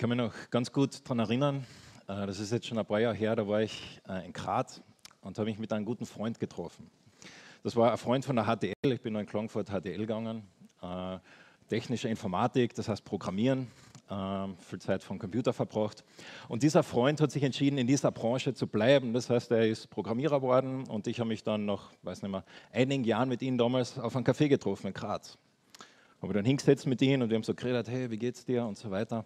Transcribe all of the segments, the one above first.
kann mich noch ganz gut daran erinnern, äh, das ist jetzt schon ein paar Jahre her, da war ich äh, in Graz und habe mich mit einem guten Freund getroffen. Das war ein Freund von der HTL, ich bin in Klagenfurt HTL gegangen, äh, technische Informatik, das heißt Programmieren, viel Zeit vom Computer verbracht. Und dieser Freund hat sich entschieden, in dieser Branche zu bleiben. Das heißt, er ist Programmierer geworden und ich habe mich dann nach, weiß nicht mehr, einigen Jahren mit ihm damals auf einem Café getroffen in Graz. Habe dann hingesetzt mit ihm und wir haben so geredet, hey, wie geht's dir und so weiter.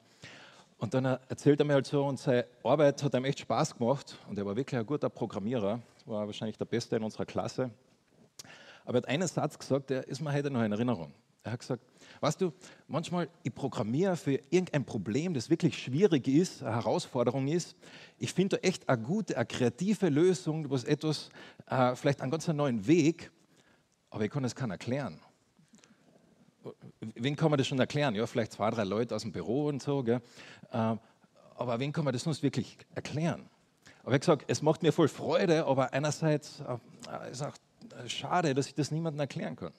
Und dann erzählt er mir halt so, und seine Arbeit hat ihm echt Spaß gemacht und er war wirklich ein guter Programmierer, war wahrscheinlich der Beste in unserer Klasse. Aber er hat einen Satz gesagt, der ist mir heute noch in Erinnerung. Er hat gesagt, weißt du, manchmal ich programmiere für irgendein Problem, das wirklich schwierig ist, eine Herausforderung ist. Ich finde da echt eine gute, eine kreative Lösung, was etwas, äh, vielleicht einen ganz neuen Weg, aber ich kann es keiner erklären wen kann man das schon erklären? Ja, vielleicht zwei, drei Leute aus dem Büro und so. Gell? Ähm, aber wen kann man das sonst wirklich erklären? Aber ich gesagt, es macht mir voll Freude, aber einerseits äh, ist auch schade, dass ich das niemandem erklären kann.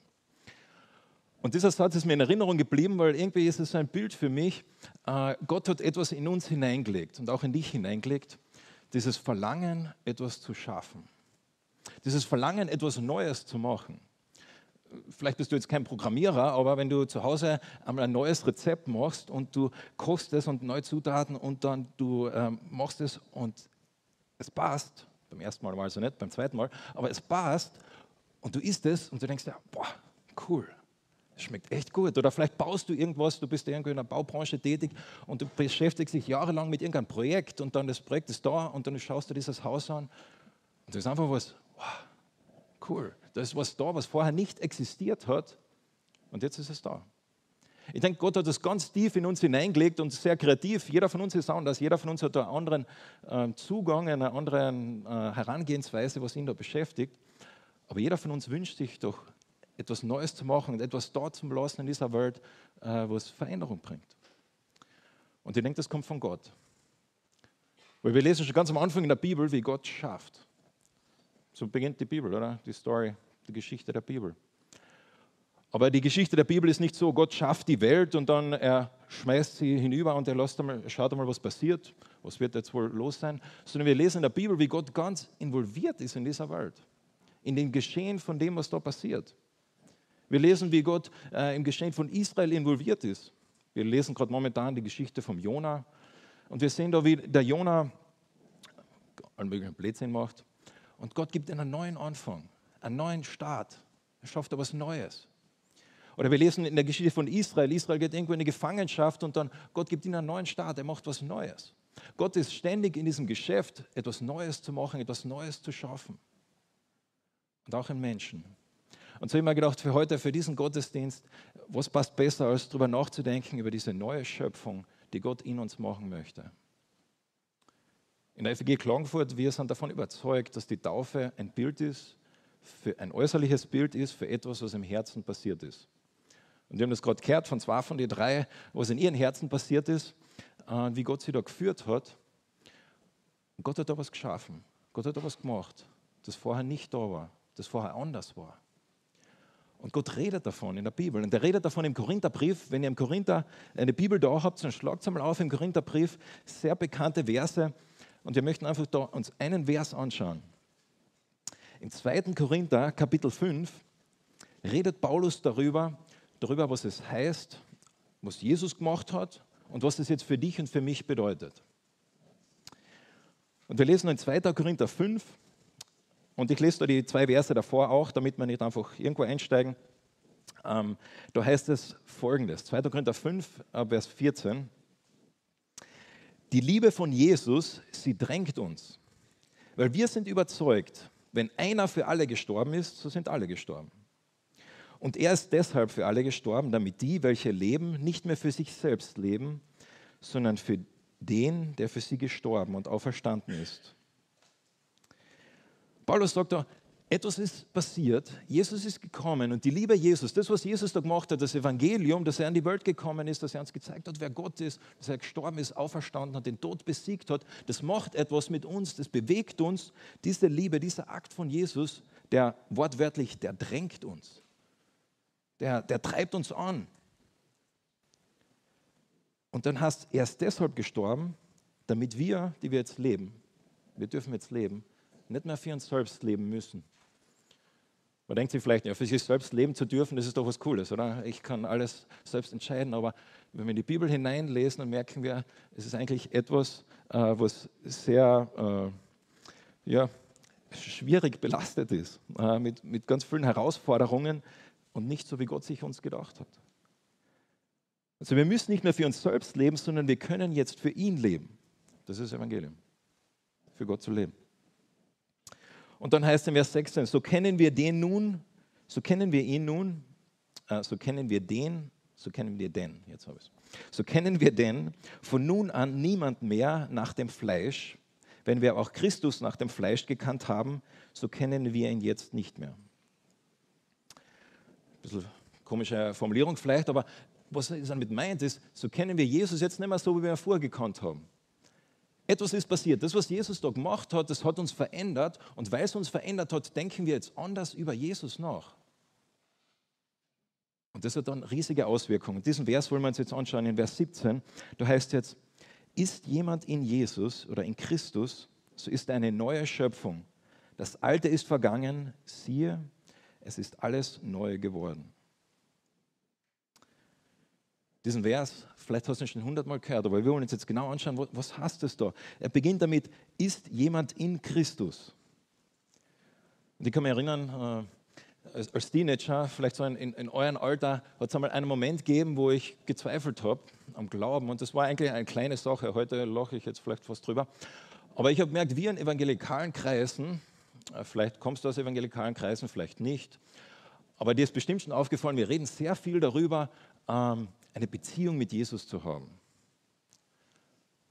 Und dieser Satz ist mir in Erinnerung geblieben, weil irgendwie ist es ein Bild für mich. Äh, Gott hat etwas in uns hineingelegt und auch in dich hineingelegt. Dieses Verlangen, etwas zu schaffen. Dieses Verlangen, etwas Neues zu machen vielleicht bist du jetzt kein Programmierer, aber wenn du zu Hause einmal ein neues Rezept machst und du kochst es und neue Zutaten und dann du ähm, machst es und es passt, beim ersten Mal war es also nicht, beim zweiten Mal, aber es passt und du isst es und du denkst ja, boah, cool, schmeckt echt gut. Oder vielleicht baust du irgendwas, du bist irgendwo in der Baubranche tätig und du beschäftigst dich jahrelang mit irgendeinem Projekt und dann das Projekt ist da und dann schaust du dieses Haus an und das ist einfach was, wow, cool. Da ist was da, was vorher nicht existiert hat und jetzt ist es da. Ich denke, Gott hat das ganz tief in uns hineingelegt und sehr kreativ. Jeder von uns ist anders. Jeder von uns hat einen anderen äh, Zugang, eine andere äh, Herangehensweise, was ihn da beschäftigt. Aber jeder von uns wünscht sich doch, etwas Neues zu machen und etwas da zu lassen in dieser Welt, äh, was Veränderung bringt. Und ich denke, das kommt von Gott. Weil wir lesen schon ganz am Anfang in der Bibel, wie Gott schafft. So beginnt die Bibel, oder? Die Story die Geschichte der Bibel. Aber die Geschichte der Bibel ist nicht so, Gott schafft die Welt und dann er schmeißt sie hinüber und er lässt einmal, schaut einmal, was passiert, was wird jetzt wohl los sein, sondern wir lesen in der Bibel, wie Gott ganz involviert ist in dieser Welt, in dem Geschehen von dem, was da passiert. Wir lesen, wie Gott äh, im Geschehen von Israel involviert ist. Wir lesen gerade momentan die Geschichte vom Jona und wir sehen da, wie der Jona allen möglichen Blödsinn macht und Gott gibt einen neuen Anfang einen neuen Staat. Er schafft etwas Neues. Oder wir lesen in der Geschichte von Israel, Israel geht irgendwo in die Gefangenschaft und dann Gott gibt ihnen einen neuen Staat, er macht was Neues. Gott ist ständig in diesem Geschäft, etwas Neues zu machen, etwas Neues zu schaffen. Und auch in Menschen. Und so habe ich mir gedacht, für heute, für diesen Gottesdienst, was passt besser, als darüber nachzudenken, über diese neue Schöpfung, die Gott in uns machen möchte. In der FG Klagenfurt, wir sind davon überzeugt, dass die Taufe ein Bild ist für ein äußerliches Bild ist für etwas, was im Herzen passiert ist. Und wir haben das gerade gehört von zwei von den drei, was in ihren Herzen passiert ist, äh, wie Gott sie da geführt hat. Und Gott hat da was geschaffen. Gott hat da was gemacht, das vorher nicht da war, das vorher anders war. Und Gott redet davon in der Bibel. Und er redet davon im Korintherbrief. Wenn ihr im Korinther eine Bibel da habt, dann schlagt es einmal auf im Korintherbrief. Sehr bekannte Verse. Und wir möchten einfach da uns einen Vers anschauen. Im 2. Korinther, Kapitel 5, redet Paulus darüber, darüber, was es heißt, was Jesus gemacht hat und was das jetzt für dich und für mich bedeutet. Und wir lesen in 2. Korinther 5 und ich lese da die zwei Verse davor auch, damit wir nicht einfach irgendwo einsteigen. Ähm, da heißt es folgendes, 2. Korinther 5, Vers 14. Die Liebe von Jesus, sie drängt uns, weil wir sind überzeugt, wenn einer für alle gestorben ist, so sind alle gestorben. Und er ist deshalb für alle gestorben, damit die, welche leben, nicht mehr für sich selbst leben, sondern für den, der für sie gestorben und auferstanden ist. Paulus sagt da, etwas ist passiert, Jesus ist gekommen und die Liebe Jesus, das, was Jesus da gemacht hat, das Evangelium, dass er in die Welt gekommen ist, dass er uns gezeigt hat, wer Gott ist, dass er gestorben ist, auferstanden hat, den Tod besiegt hat, das macht etwas mit uns, das bewegt uns. Diese Liebe, dieser Akt von Jesus, der wortwörtlich, der drängt uns, der, der treibt uns an. Und dann hast er ist deshalb gestorben, damit wir, die wir jetzt leben, wir dürfen jetzt leben, nicht mehr für uns selbst leben müssen. Man denkt sich vielleicht, ja, für sich selbst leben zu dürfen, das ist doch was Cooles, oder? Ich kann alles selbst entscheiden, aber wenn wir in die Bibel hineinlesen, dann merken wir, es ist eigentlich etwas, äh, was sehr äh, ja, schwierig belastet ist, äh, mit, mit ganz vielen Herausforderungen und nicht so, wie Gott sich uns gedacht hat. Also wir müssen nicht mehr für uns selbst leben, sondern wir können jetzt für ihn leben. Das ist das Evangelium. Für Gott zu leben. Und dann heißt es in Vers 16, so kennen wir den nun, so kennen wir ihn nun, äh, so kennen wir den, so kennen wir den, jetzt habe ich So kennen wir den von nun an niemand mehr nach dem Fleisch. Wenn wir auch Christus nach dem Fleisch gekannt haben, so kennen wir ihn jetzt nicht mehr. Ein bisschen komische Formulierung vielleicht, aber was er damit meint ist, so kennen wir Jesus jetzt nicht mehr so, wie wir ihn vorher gekannt haben. Etwas ist passiert. Das, was Jesus da gemacht hat, das hat uns verändert. Und weil es uns verändert hat, denken wir jetzt anders über Jesus nach. Und das hat dann riesige Auswirkungen. Diesen Vers wollen wir uns jetzt anschauen, in Vers 17. Da heißt jetzt, ist jemand in Jesus oder in Christus, so ist er eine neue Schöpfung. Das Alte ist vergangen, siehe, es ist alles neu geworden. Diesen Vers Vielleicht hast du ihn schon hundertmal gehört, aber wir wollen uns jetzt genau anschauen, was heißt das da? Er beginnt damit, ist jemand in Christus? Und ich kann mich erinnern, äh, als, Teenager, vielleicht so in, in eurem Alter, hat es einmal einen Moment gegeben, wo ich gezweifelt habe am Glauben. Und das war eigentlich eine kleine Sache. Heute lache ich jetzt vielleicht fast drüber. Aber ich habe gemerkt, wir in evangelikalen Kreisen, äh, vielleicht kommst du aus evangelikalen Kreisen, vielleicht nicht, aber dir ist bestimmt schon aufgefallen, wir reden sehr viel darüber, ähm, eine Beziehung mit Jesus zu haben.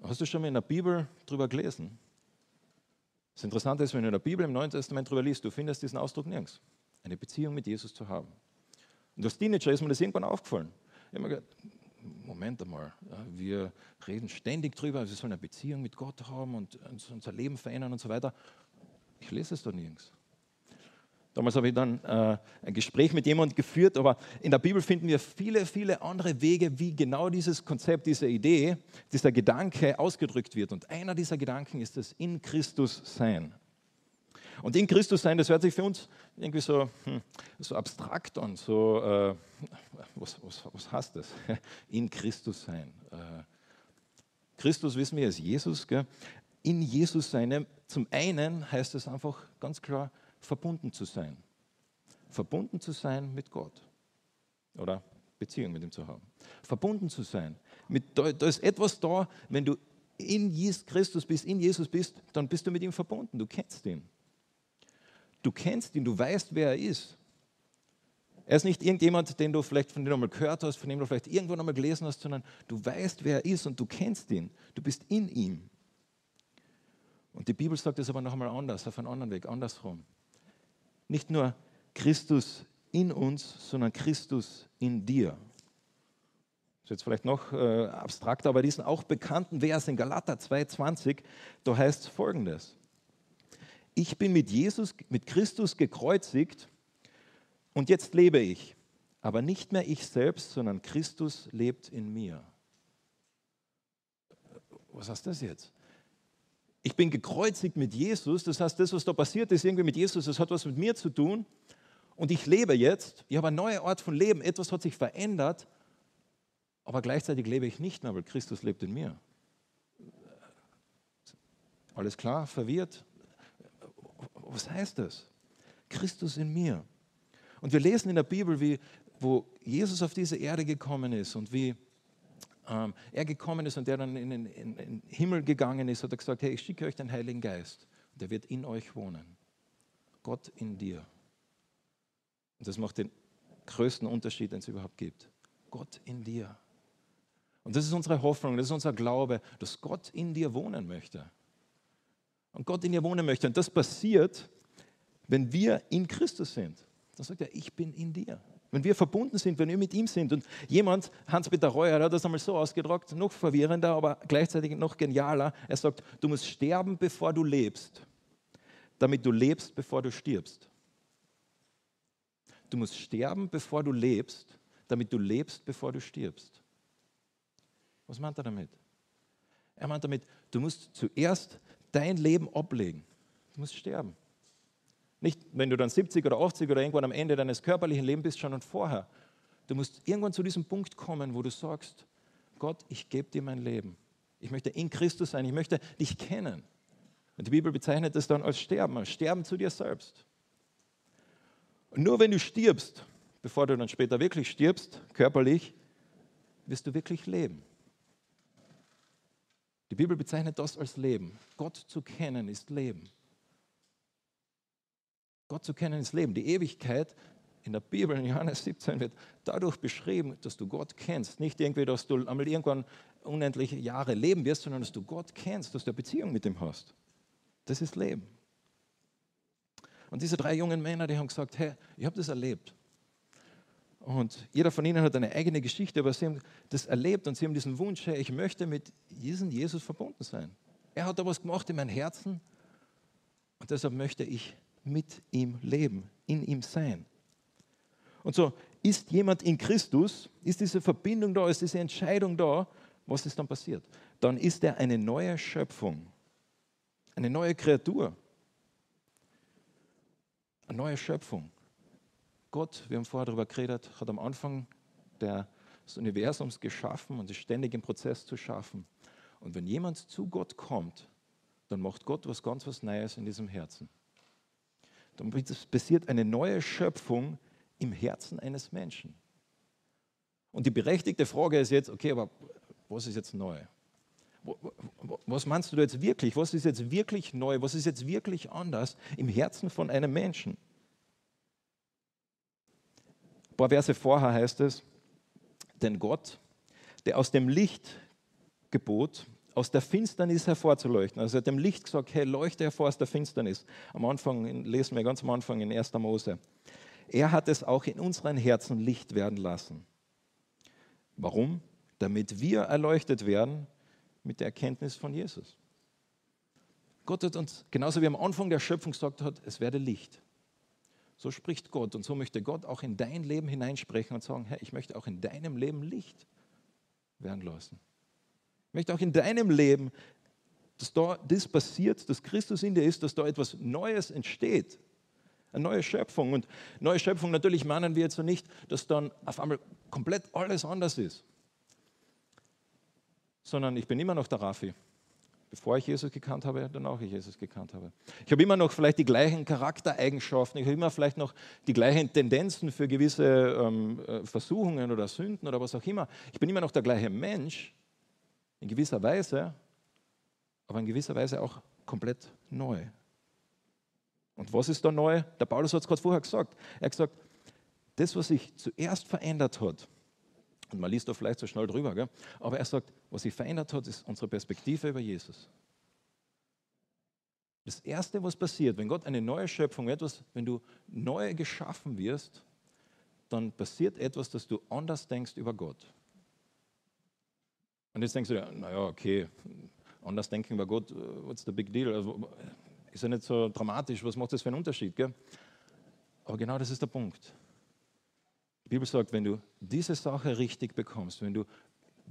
Hast du schon mal in der Bibel darüber gelesen? Das Interessante ist, wenn du in der Bibel im Neuen Testament darüber liest, du findest diesen Ausdruck nirgends. Eine Beziehung mit Jesus zu haben. Und als Teenager ist mir das irgendwann aufgefallen. Ich habe mir gedacht, Moment einmal, wir reden ständig darüber, wir sollen eine Beziehung mit Gott haben und unser Leben verändern und so weiter. Ich lese es da nirgends. Damals habe ich dann äh, ein Gespräch mit jemandem geführt, aber in der Bibel finden wir viele, viele andere Wege, wie genau dieses Konzept, diese Idee, dieser Gedanke ausgedrückt wird. Und einer dieser Gedanken ist das in Christus sein. Und in Christus sein, das hört sich für uns irgendwie so, hm, so abstrakt an, so, äh, was, was, was heißt das? In Christus sein. Äh, Christus wissen wir ist Jesus. Gell? In Jesus sein, zum einen heißt es einfach ganz klar, verbunden zu sein. Verbunden zu sein mit Gott. Oder Beziehung mit ihm zu haben. Verbunden zu sein. Mit, da, da ist etwas da, wenn du in Jesus Christus bist, in Jesus bist, dann bist du mit ihm verbunden. Du kennst ihn. Du kennst ihn, du weißt, wer er ist. Er ist nicht irgendjemand, den du vielleicht von dem du mal gehört hast, von dem du vielleicht irgendwo noch mal gelesen hast, sondern du weißt, wer er ist und du kennst ihn. Du bist in ihm. Und die Bibel sagt es aber noch einmal anders, auf einen anderen Weg, andersrum nicht nur Christus in uns, sondern Christus in dir. Das ist jetzt vielleicht noch äh, abstrakter, aber diesen auch bekannten Vers in Galater 2,20, da heißt es folgendes: Ich bin mit Jesus, mit Christus gekreuzigt und jetzt lebe ich, aber nicht mehr ich selbst, sondern Christus lebt in mir. Was heißt das jetzt? Ich bin gekreuzigt mit Jesus. Das heißt, das, was da passiert ist, irgendwie mit Jesus, das hat was mit mir zu tun. Und ich lebe jetzt. Ich habe eine neue Art von Leben. Etwas hat sich verändert. Aber gleichzeitig lebe ich nicht mehr, weil Christus lebt in mir. Alles klar? Verwirrt? Was heißt das? Christus in mir. Und wir lesen in der Bibel, wie, wo Jesus auf diese Erde gekommen ist und wie ähm, er gekommen ist und der dann in den, in den Himmel gegangen ist, hat er gesagt, hey, ich schicke euch den Heiligen Geist. Und der wird in euch wohnen. Gott in dir. Und das macht den größten Unterschied, den es überhaupt gibt. Gott in dir. Und das ist unsere Hoffnung, das ist unser Glaube, dass Gott in dir wohnen möchte. Und Gott in dir wohnen möchte. Und das passiert, wenn wir in Christus sind. Dann sagt er, ich bin in dir. Wenn wir verbunden sind, wenn wir mit ihm sind. Und jemand, Hans-Peter Reuer, hat das einmal so ausgedrückt, noch verwirrender, aber gleichzeitig noch genialer. Er sagt, du musst sterben, bevor du lebst, damit du lebst, bevor du stirbst. Du musst sterben, bevor du lebst, damit du lebst, bevor du stirbst. Was meint er damit? Er meint damit, du musst zuerst dein Leben ablegen. Du musst sterben. Nicht, wenn du dann 70 oder 80 oder irgendwann am Ende deines körperlichen Lebens bist, schon und vorher. Du musst irgendwann zu diesem Punkt kommen, wo du sagst, Gott, ich gebe dir mein Leben. Ich möchte in Christus sein, ich möchte dich kennen. Und die Bibel bezeichnet das dann als Sterben, als Sterben zu dir selbst. Und nur wenn du stirbst, bevor du dann später wirklich stirbst, körperlich, wirst du wirklich leben. Die Bibel bezeichnet das als Leben. Gott zu kennen ist Leben. Gott zu kennen ist Leben. Die Ewigkeit in der Bibel, in Johannes 17, wird dadurch beschrieben, dass du Gott kennst. Nicht irgendwie, dass du einmal irgendwann unendliche Jahre leben wirst, sondern dass du Gott kennst, dass du eine Beziehung mit ihm hast. Das ist Leben. Und diese drei jungen Männer, die haben gesagt, hey, ich habe das erlebt. Und jeder von ihnen hat eine eigene Geschichte, aber sie haben das erlebt und sie haben diesen Wunsch, hey, ich möchte mit diesem Jesus verbunden sein. Er hat da was gemacht in mein Herzen und deshalb möchte ich mit ihm leben, in ihm sein. Und so ist jemand in Christus, ist diese Verbindung da, ist diese Entscheidung da, was ist dann passiert? Dann ist er eine neue Schöpfung, eine neue Kreatur, eine neue Schöpfung. Gott, wir haben vorher darüber geredet, hat am Anfang des Universums geschaffen und ist ständig im Prozess zu schaffen. Und wenn jemand zu Gott kommt, dann macht Gott was ganz was Neues in diesem Herzen. Dann passiert eine neue Schöpfung im Herzen eines Menschen. Und die berechtigte Frage ist jetzt, okay, aber was ist jetzt neu? Was meinst du jetzt wirklich? Was ist jetzt wirklich neu? Was ist jetzt wirklich anders im Herzen von einem Menschen? Ein paar Verse vorher heißt es, denn Gott, der aus dem Licht gebot, aus der Finsternis hervorzuleuchten. Also er hat dem Licht gesagt, hey, leuchte hervor aus der Finsternis. Am Anfang, lesen wir ganz am Anfang in 1. Mose. Er hat es auch in unseren Herzen Licht werden lassen. Warum? Damit wir erleuchtet werden mit der Erkenntnis von Jesus. Gott hat uns, genauso wie am Anfang der Schöpfung gesagt hat, es werde Licht. So spricht Gott und so möchte Gott auch in dein Leben hineinsprechen und sagen, Herr, ich möchte auch in deinem Leben Licht werden lassen. Ich möchte auch in deinem Leben, dass da das passiert, dass Christus in dir ist, dass da etwas Neues entsteht. Eine neue Schöpfung. Und neue Schöpfung, natürlich meinen wir jetzt nicht, dass dann auf einmal komplett alles anders ist. Sondern ich bin immer noch der Rafi bevor ich Jesus gekannt habe, danach ich Jesus gekannt habe. Ich habe immer noch vielleicht die gleichen Charaktereigenschaften, ich habe immer vielleicht noch die gleichen Tendenzen für gewisse ähm, äh, Versuchungen oder Sünden oder was auch immer. Ich bin immer noch der gleiche Mensch, in gewisser Weise, aber in gewisser Weise auch komplett neu. Und was ist da neu? Der Paulus hat es gerade vorher gesagt. Er hat gesagt, das, was sich zuerst verändert hat, und man liest da vielleicht so schnell drüber, gell? aber er sagt, was sich verändert hat, ist unsere Perspektive über Jesus. Das Erste, was passiert, wenn Gott eine neue Schöpfung, etwas, wenn du neu geschaffen wirst, dann passiert etwas, dass du anders denkst über Gott. Und jetzt denkst du, naja, okay, anders denken über Gott, what's the big deal? Also, ist ja nicht so dramatisch, was macht das für einen Unterschied? Gell? Aber genau das ist der Punkt. Die Bibel sagt, wenn du diese Sache richtig bekommst, wenn du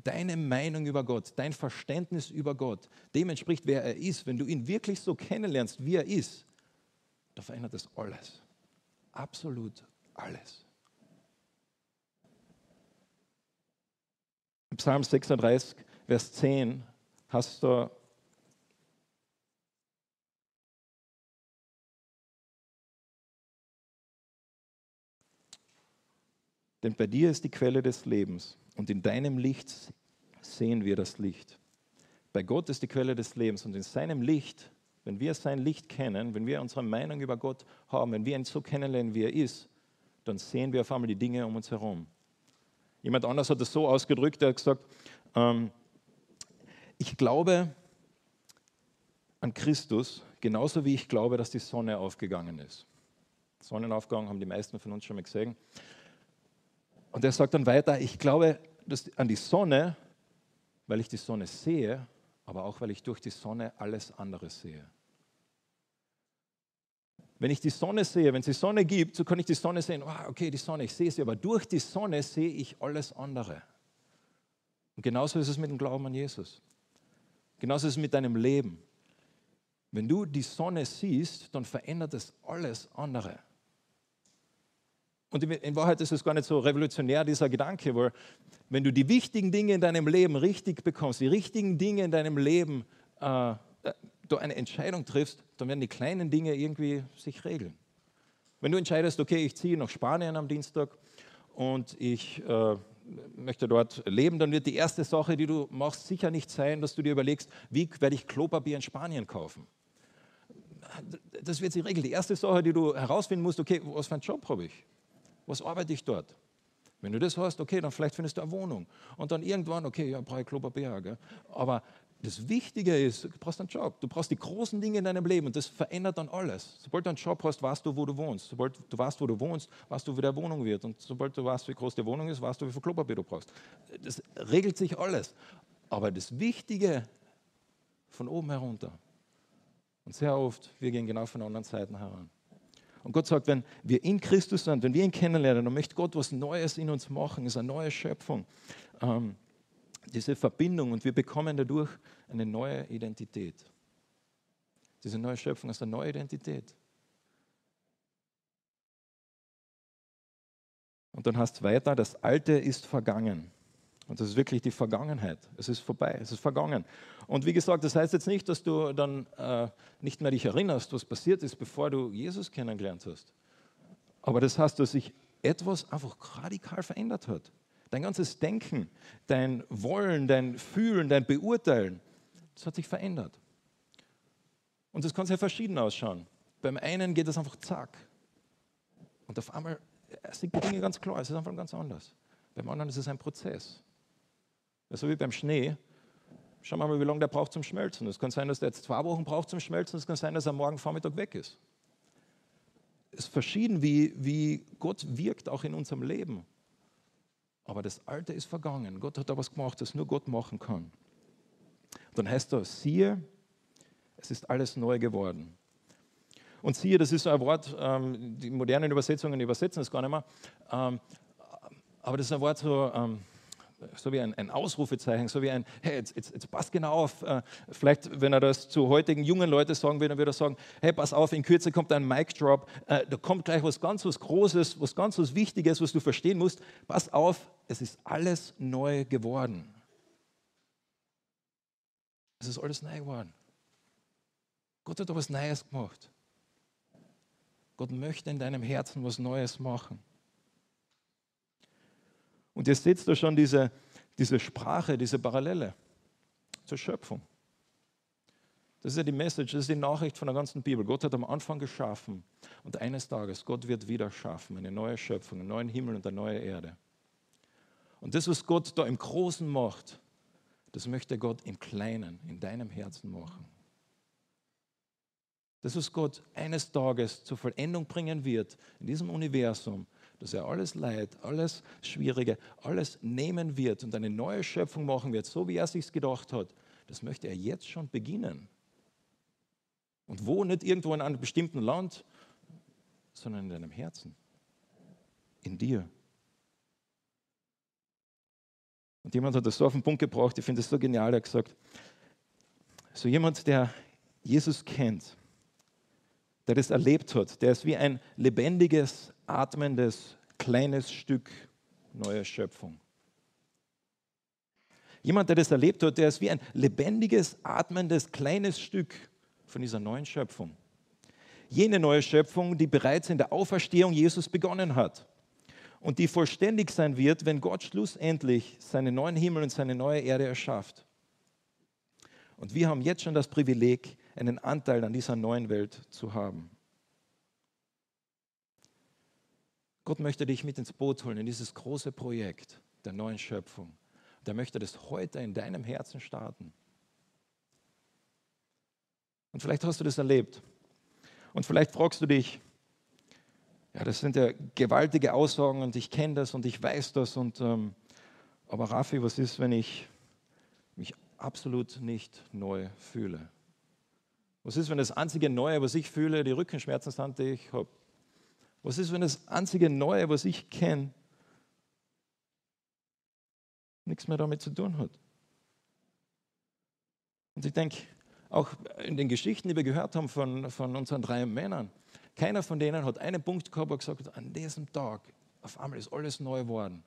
deine Meinung über Gott, dein Verständnis über Gott dem entspricht, wer er ist, wenn du ihn wirklich so kennenlernst, wie er ist, dann verändert das alles. Absolut alles. Im Psalm 36, Vers 10 hast du Denn bei dir ist die Quelle des Lebens und in deinem Licht sehen wir das Licht. Bei Gott ist die Quelle des Lebens und in seinem Licht, wenn wir sein Licht kennen, wenn wir unsere Meinung über Gott haben, wenn wir ihn so kennenlernen, wie er ist, dann sehen wir auf einmal die Dinge um uns herum. Jemand anders hat es so ausgedrückt, er hat gesagt, ähm, ich glaube an Christus genauso wie ich glaube, dass die Sonne aufgegangen ist. Sonnenaufgang haben die meisten von uns schon mal gesehen. Und er sagt dann weiter, ich glaube an die Sonne, weil ich die Sonne sehe, aber auch weil ich durch die Sonne alles andere sehe. Wenn ich die Sonne sehe, wenn es die Sonne gibt, so kann ich die Sonne sehen, oh, okay, die Sonne, ich sehe sie, aber durch die Sonne sehe ich alles andere. Und genauso ist es mit dem Glauben an Jesus. Genauso ist es mit deinem Leben. Wenn du die Sonne siehst, dann verändert es alles andere. Und in Wahrheit ist es gar nicht so revolutionär, dieser Gedanke, weil wenn du die wichtigen Dinge in deinem Leben richtig bekommst, die richtigen Dinge in deinem Leben, äh, du eine Entscheidung triffst, dann werden die kleinen Dinge irgendwie sich regeln. Wenn du entscheidest, okay, ich ziehe nach Spanien am Dienstag und ich äh, möchte dort leben, dann wird die erste Sache, die du machst, sicher nicht sein, dass du dir überlegst, wie werde ich Klopapier in Spanien kaufen. Das wird sich regeln. Die erste Sache, die du herausfinden musst, okay, was für einen Job habe ich? Was arbeite ich dort? Wenn du das hast, okay, dann vielleicht findest du eine Wohnung. Und dann irgendwann, okay, ja, brauche ich Klopapier. Gell? Aber das Wichtige ist, du brauchst einen Job. Du brauchst die großen Dinge in deinem Leben und das verändert dann alles. Sobald du einen Job hast, weißt du, wo du wohnst. Sobald du weißt, wo du wohnst, weißt du, wie deine Wohnung wird. Und sobald du weißt, wie groß die Wohnung ist, weißt du, wie viel Klopapier du brauchst. Das regelt sich alles. Aber das Wichtige von oben herunter. Und sehr oft, wir gehen genau von anderen Seiten heran. Und Gott sagt, wenn wir in Christus sind, wenn wir ihn kennenlernen, dann möchte Gott was Neues in uns machen, ist eine neue Schöpfung. Ähm, diese Verbindung und wir bekommen dadurch eine neue Identität. Diese neue Schöpfung ist eine neue Identität. Und dann es weiter, das Alte ist vergangen. Und das ist wirklich die Vergangenheit. Es ist vorbei, es ist vergangen. Und wie gesagt, das heißt jetzt nicht, dass du dann äh, nicht mehr dich erinnerst, was passiert ist, bevor du Jesus kennengelernt hast. Aber das heißt, dass sich etwas einfach radikal verändert hat. Dein ganzes Denken, dein Wollen, dein Fühlen, dein Beurteilen, das hat sich verändert. Und das kann sehr verschieden ausschauen. Beim einen geht es einfach zack. Und auf einmal sind die Dinge ganz klar, es ist einfach ganz anders. Beim anderen ist es ein Prozess. So wie beim Schnee. Schauen wir mal, wie lange der braucht zum Schmelzen. Es kann sein, dass der jetzt zwei Wochen braucht zum Schmelzen. Es kann sein, dass er morgen Vormittag weg ist. Es ist verschieden, wie, wie Gott wirkt auch in unserem Leben. Aber das Alte ist vergangen. Gott hat da was gemacht, das nur Gott machen kann. Dann heißt da, siehe, es ist alles neu geworden. Und siehe, das ist ein Wort, ähm, die modernen Übersetzungen übersetzen es gar nicht mehr, ähm, aber das ist ein Wort so, ähm, so wie ein, ein, Ausrufezeichen, so wie ein, hey, jetzt, jetzt, jetzt passt genau auf. Äh, vielleicht, wenn er das zu heutigen jungen Leuten sagen will, dann würde er sagen, hey, pass auf, in Kürze kommt ein Mic-Drop, äh, da kommt gleich was ganz was Großes, was ganz was Wichtiges, was du verstehen musst. Pass auf, es ist alles neu geworden. Es ist alles neu geworden. Gott hat da was Neues gemacht. Gott möchte in deinem Herzen was Neues machen. Und ihr seht da schon diese, diese Sprache, diese Parallele zur Schöpfung. Das ist ja die Message, das ist die Nachricht von der ganzen Bibel. Gott hat am Anfang geschaffen und eines Tages, Gott wird wieder schaffen, eine neue Schöpfung, einen neuen Himmel und eine neue Erde. Und das, was Gott da im Großen macht, das möchte Gott im Kleinen, in deinem Herzen machen. Das, was Gott eines Tages zur Vollendung bringen wird in diesem Universum, dass er alles Leid, alles Schwierige, alles nehmen wird und eine neue Schöpfung machen wird, so wie er sich gedacht hat, das möchte er jetzt schon beginnen. Und wo nicht irgendwo in einem bestimmten Land, sondern in deinem Herzen, in dir. Und jemand hat das so auf den Punkt gebracht, ich finde das so genial, er hat gesagt, so jemand, der Jesus kennt, der das erlebt hat, der ist wie ein lebendiges, atmendes, kleines Stück neue Schöpfung. Jemand, der das erlebt hat, der ist wie ein lebendiges, atmendes, kleines Stück von dieser neuen Schöpfung. Jene neue Schöpfung, die bereits in der Auferstehung Jesus begonnen hat und die vollständig sein wird, wenn Gott schlussendlich seinen neuen Himmel und seine neue Erde erschafft. Und wir haben jetzt schon das Privileg, einen Anteil an dieser neuen Welt zu haben. Gott möchte dich mit ins Boot holen in dieses große Projekt der neuen Schöpfung. Der möchte das heute in deinem Herzen starten. Und vielleicht hast du das erlebt. Und vielleicht fragst du dich, ja, das sind ja gewaltige Aussagen und ich kenne das und ich weiß das. Und, ähm, aber Rafi, was ist, wenn ich mich absolut nicht neu fühle? Was ist, wenn das einzige Neue, was ich fühle, die Rückenschmerzen sind, die ich habe? Was ist, wenn das einzige Neue, was ich kenne, nichts mehr damit zu tun hat. Und ich denke, auch in den Geschichten, die wir gehört haben von, von unseren drei Männern, keiner von denen hat einen Punkt gehabt und gesagt, an diesem Tag, auf einmal ist alles neu geworden.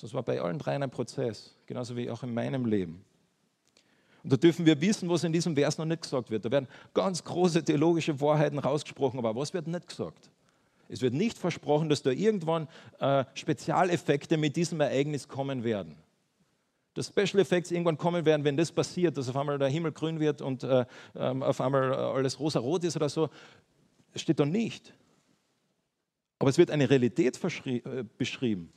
Das war bei allen drei ein Prozess, genauso wie auch in meinem Leben. Und da dürfen wir wissen, was in diesem Vers noch nicht gesagt wird. Da werden ganz große theologische Wahrheiten rausgesprochen, aber was wird nicht gesagt? Es wird nicht versprochen, dass da irgendwann äh, Spezialeffekte mit diesem Ereignis kommen werden. Dass Special Effects irgendwann kommen werden, wenn das passiert, dass auf einmal der Himmel grün wird und äh, äh, auf einmal alles rosa-rot ist oder so, das steht da nicht. Aber es wird eine Realität äh, beschrieben.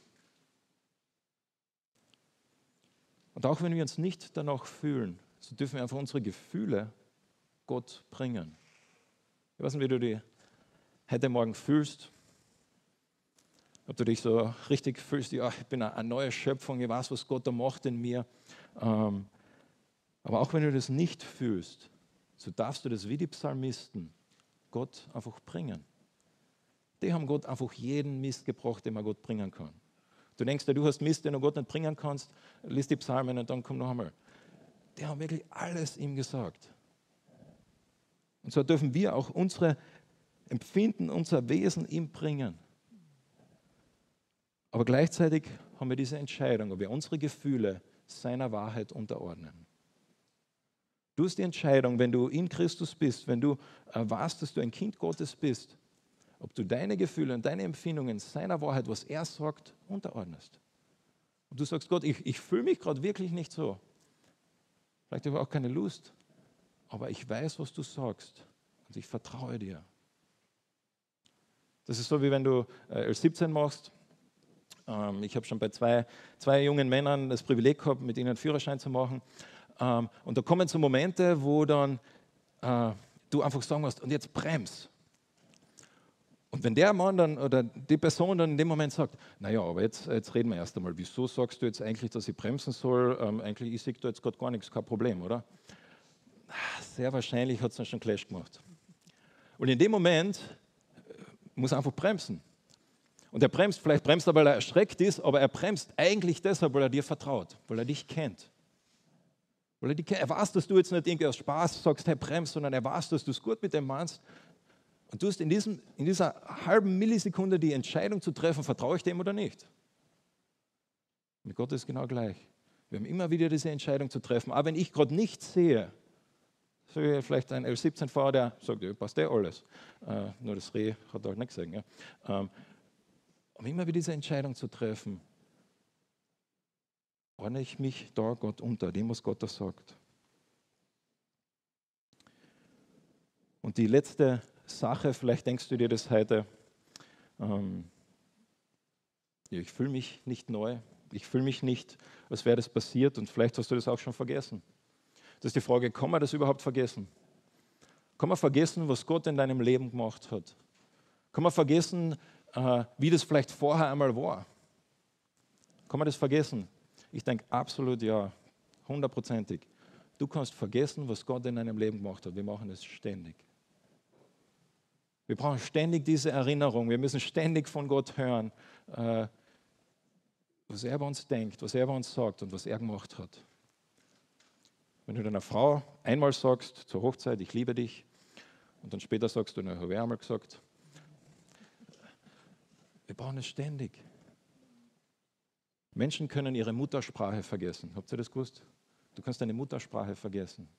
Und auch wenn wir uns nicht danach fühlen, so dürfen wir einfach unsere Gefühle Gott bringen. Ich weiß nicht, wie du dich heute Morgen fühlst. Ob du dich so richtig fühlst, ja, ich bin eine neue Schöpfung, ich weiß, was Gott da macht in mir. Ähm, aber auch wenn du das nicht fühlst, so darfst du das wie die Psalmisten Gott einfach bringen. Die haben Gott einfach jeden Mist gebracht, den man Gott bringen kann. Du denkst, du hast Mist, den du Gott nicht bringen kannst, liest die Psalmen und dann komm noch einmal die haben wirklich alles ihm gesagt. Und so dürfen wir auch unsere Empfinden, unser Wesen ihm bringen. Aber gleichzeitig haben wir diese Entscheidung, ob wir unsere Gefühle seiner Wahrheit unterordnen. Du hast die Entscheidung, wenn du in Christus bist, wenn du äh, weißt, dass du ein Kind Gottes bist, ob du deine Gefühle und deine Empfindungen seiner Wahrheit, was er sagt, unterordnest. Und du sagst, Gott, ich, ich fühle mich gerade wirklich nicht so. Vielleicht habe ich auch keine Lust, aber ich weiß, was du sagst und ich vertraue dir. Das ist so, wie wenn du äh, L17 machst. Ähm, ich habe schon bei zwei, zwei jungen Männern das Privileg gehabt, mit ihnen einen Führerschein zu machen. Ähm, und da kommen so Momente, wo dann äh, du einfach sagen musst, und jetzt brems. Und wenn der Mann dann oder die Person dann in dem Moment sagt, naja, aber jetzt, jetzt reden wir erst einmal, wieso sagst du jetzt eigentlich, dass ich bremsen soll? Ähm, eigentlich ich sehe da jetzt gerade gar nichts, kein Problem, oder? Sehr wahrscheinlich hat es dann schon Clash gemacht. Und in dem Moment muss einfach bremsen. Und er bremst, vielleicht bremst er, weil er erschreckt ist, aber er bremst eigentlich deshalb, weil er dir vertraut, weil er dich kennt. Weil er, dich, er weiß, dass du jetzt nicht irgendwie aus Spaß sagst, hey, bremst, sondern er weiß, dass du es gut mit dem meinst und du hast in, diesem, in dieser halben Millisekunde die Entscheidung zu treffen, vertraue ich dem oder nicht. Mit Gott ist es genau gleich. Wir haben immer wieder diese Entscheidung zu treffen. Aber wenn ich gerade nichts sehe, so wie vielleicht ein L17-Fahrer, der sagt, ja, passt eh alles. Äh, nur das Reh hat halt nicht gesehen. Ja. Ähm, um immer wieder diese Entscheidung zu treffen, ordne ich mich da Gott unter, dem, was Gott da sagt. Und die letzte Sache, vielleicht denkst du dir das heute, ähm, ich fühle mich nicht neu, ich fühle mich nicht, als wäre das passiert und vielleicht hast du das auch schon vergessen. Das ist die Frage, kann man das überhaupt vergessen? Kann man vergessen, was Gott in deinem Leben gemacht hat? Kann man vergessen, äh, wie das vielleicht vorher einmal war? Kann man das vergessen? Ich denke absolut ja, hundertprozentig. Du kannst vergessen, was Gott in deinem Leben gemacht hat. Wir machen es ständig. Wir brauchen ständig diese Erinnerung. Wir müssen ständig von Gott hören, äh, was er bei uns denkt, was er bei uns sagt und was er gemacht hat. Wenn du deiner Frau einmal sagst zur Hochzeit, ich liebe dich, und dann später sagst du, na, habe ich einmal gesagt. Wir brauchen es ständig. Menschen können ihre Muttersprache vergessen. Habt ihr das gewusst? Du kannst deine Muttersprache vergessen.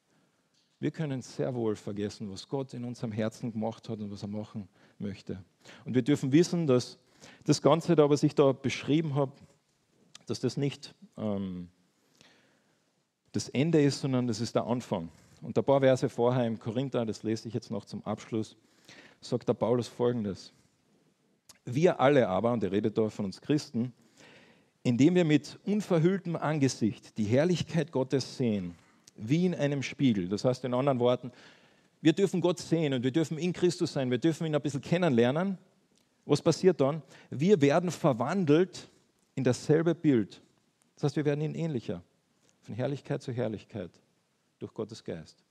Wir können sehr wohl vergessen, was Gott in unserem Herzen gemacht hat und was er machen möchte. Und wir dürfen wissen, dass das Ganze da, was ich da beschrieben habe, dass das nicht ähm, das Ende ist, sondern das ist der Anfang. Und ein paar Verse vorher im Korinther, das lese ich jetzt noch zum Abschluss, sagt der Paulus folgendes. Wir alle aber, und er redet da von uns Christen, indem wir mit unverhülltem Angesicht die Herrlichkeit Gottes sehen, wie in einem Spiegel. Das heißt in anderen Worten, wir dürfen Gott sehen und wir dürfen in Christus sein, wir dürfen ihn ein bisschen kennenlernen. Was passiert dann? Wir werden verwandelt in dasselbe Bild. Das heißt, wir werden ihn ähnlicher. Von Herrlichkeit zu Herrlichkeit durch Gottes Geist.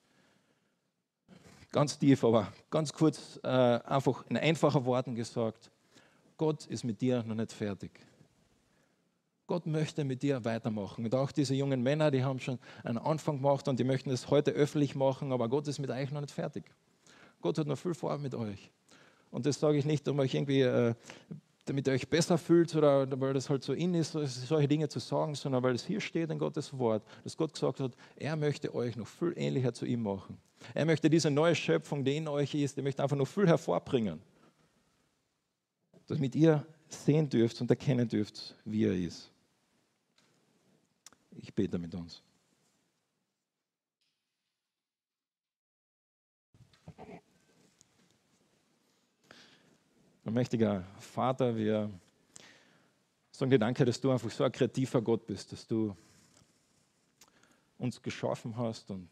Ganz tief, aber ganz kurz, äh, einfach in einfachen Worten gesagt, Gott ist mit dir noch nicht fertig. Gott möchte mit dir weitermachen. Und auch diese jungen Männer, die haben schon einen Anfang gemacht und die möchten es heute öffentlich machen, aber Gott ist mit euch noch nicht fertig. Gott hat noch viel vor mit euch. Und das sage ich nicht, um euch irgendwie, äh, damit ihr euch besser fühlt oder weil das halt so in ist, solche Dinge zu sagen, sondern weil es hier steht in Gottes Wort, dass Gott gesagt hat, er möchte euch noch viel ähnlicher zu ihm machen. Er möchte diese neue Schöpfung, die in euch ist, er möchte einfach noch viel hervorbringen, damit ihr sehen dürft und erkennen dürft, wie er ist. Ich bete mit uns. Mächtiger Vater, wir sagen dir danke, dass du einfach so ein kreativer Gott bist, dass du uns geschaffen hast und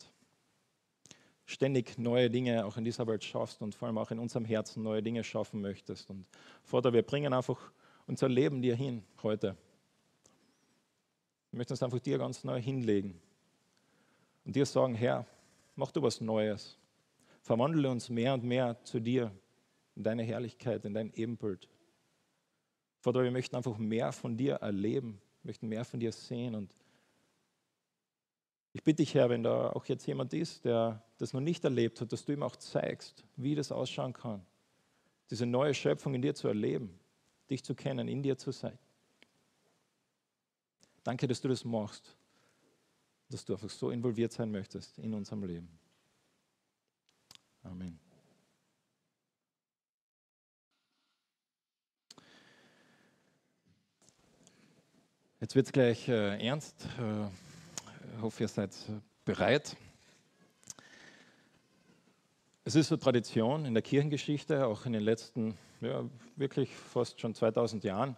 ständig neue Dinge auch in dieser Welt schaffst und vor allem auch in unserem Herzen neue Dinge schaffen möchtest. Und Vater, wir bringen einfach unser Leben dir hin heute. Wir möchten es einfach dir ganz neu hinlegen und dir sagen, Herr, mach du was Neues. Verwandle uns mehr und mehr zu dir in deine Herrlichkeit, in dein Ebenbild. Vater, wir möchten einfach mehr von dir erleben, möchten mehr von dir sehen. Und ich bitte dich, Herr, wenn da auch jetzt jemand ist, der das noch nicht erlebt hat, dass du ihm auch zeigst, wie das ausschauen kann, diese neue Schöpfung in dir zu erleben, dich zu kennen, in dir zu sein. Danke, dass du das machst, dass du einfach so involviert sein möchtest in unserem Leben. Amen. Jetzt wird es gleich äh, ernst. Äh, ich hoffe, ihr seid bereit. Es ist so Tradition in der Kirchengeschichte, auch in den letzten, ja, wirklich fast schon 2000 Jahren,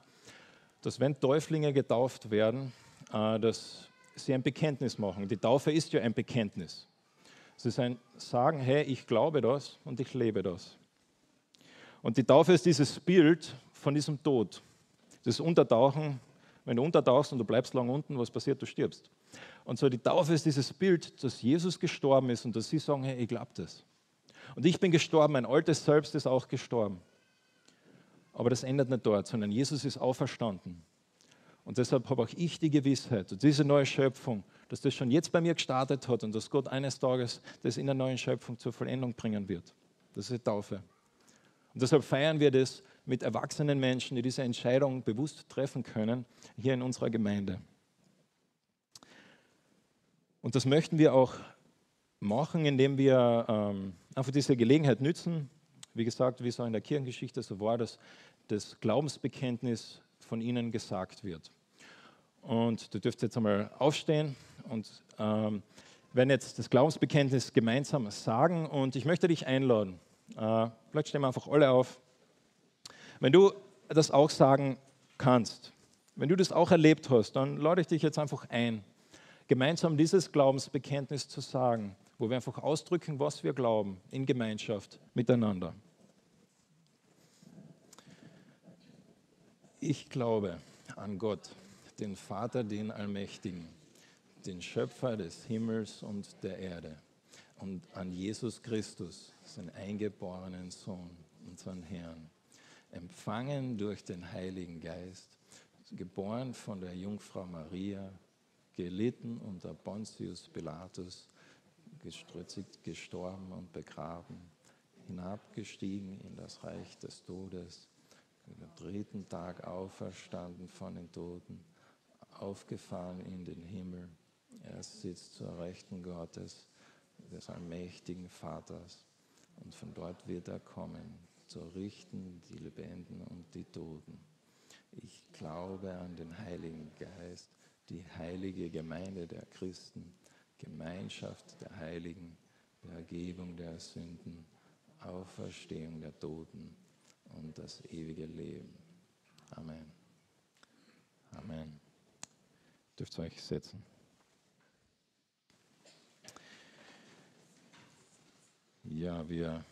dass wenn Täuflinge getauft werden, äh, dass sie ein Bekenntnis machen. Die Taufe ist ja ein Bekenntnis. Es ist ein Sagen, hey, ich glaube das und ich lebe das. Und die Taufe ist dieses Bild von diesem Tod, das Untertauchen wenn du untertauchst und du bleibst lang unten, was passiert? Du stirbst. Und so die Taufe ist dieses Bild, dass Jesus gestorben ist und dass sie sagen, hey, ich glaube das. Und ich bin gestorben, mein altes Selbst ist auch gestorben. Aber das endet nicht dort, sondern Jesus ist auferstanden. Und deshalb habe auch ich die Gewissheit, und diese neue Schöpfung, dass das schon jetzt bei mir gestartet hat und dass Gott eines Tages das in der neuen Schöpfung zur Vollendung bringen wird. Das ist die Taufe. Und deshalb feiern wir das mit erwachsenen Menschen, die diese Entscheidung bewusst treffen können, hier in unserer Gemeinde. Und das möchten wir auch machen, indem wir ähm, einfach diese Gelegenheit nützen. Wie gesagt, wie es auch in der Kirchengeschichte so war, dass das Glaubensbekenntnis von ihnen gesagt wird. Und du dürft jetzt einmal aufstehen und ähm, werden jetzt das Glaubensbekenntnis gemeinsam sagen. Und ich möchte dich einladen. Äh, vielleicht stehen wir einfach alle auf. Wenn du das auch sagen kannst, wenn du das auch erlebt hast, dann lade ich dich jetzt einfach ein, gemeinsam dieses Glaubensbekenntnis zu sagen, wo wir einfach ausdrücken, was wir glauben, in Gemeinschaft miteinander. Ich glaube an Gott, den Vater, den Allmächtigen, den Schöpfer des Himmels und der Erde und an Jesus Christus, seinen eingeborenen Sohn, unseren Herrn empfangen durch den Heiligen Geist, geboren von der Jungfrau Maria, gelitten unter Pontius Pilatus, gestrützigt, gestorben und begraben, hinabgestiegen in das Reich des Todes, am dritten Tag auferstanden von den Toten, aufgefahren in den Himmel. Er sitzt zur Rechten Gottes, des allmächtigen Vaters, und von dort wird er kommen, zu richten die Lebenden und die Toten. Ich glaube an den Heiligen Geist, die heilige Gemeinde der Christen, Gemeinschaft der Heiligen, Vergebung der Sünden, Auferstehung der Toten und das ewige Leben. Amen. Amen. Dürft ihr euch setzen. Ja, wir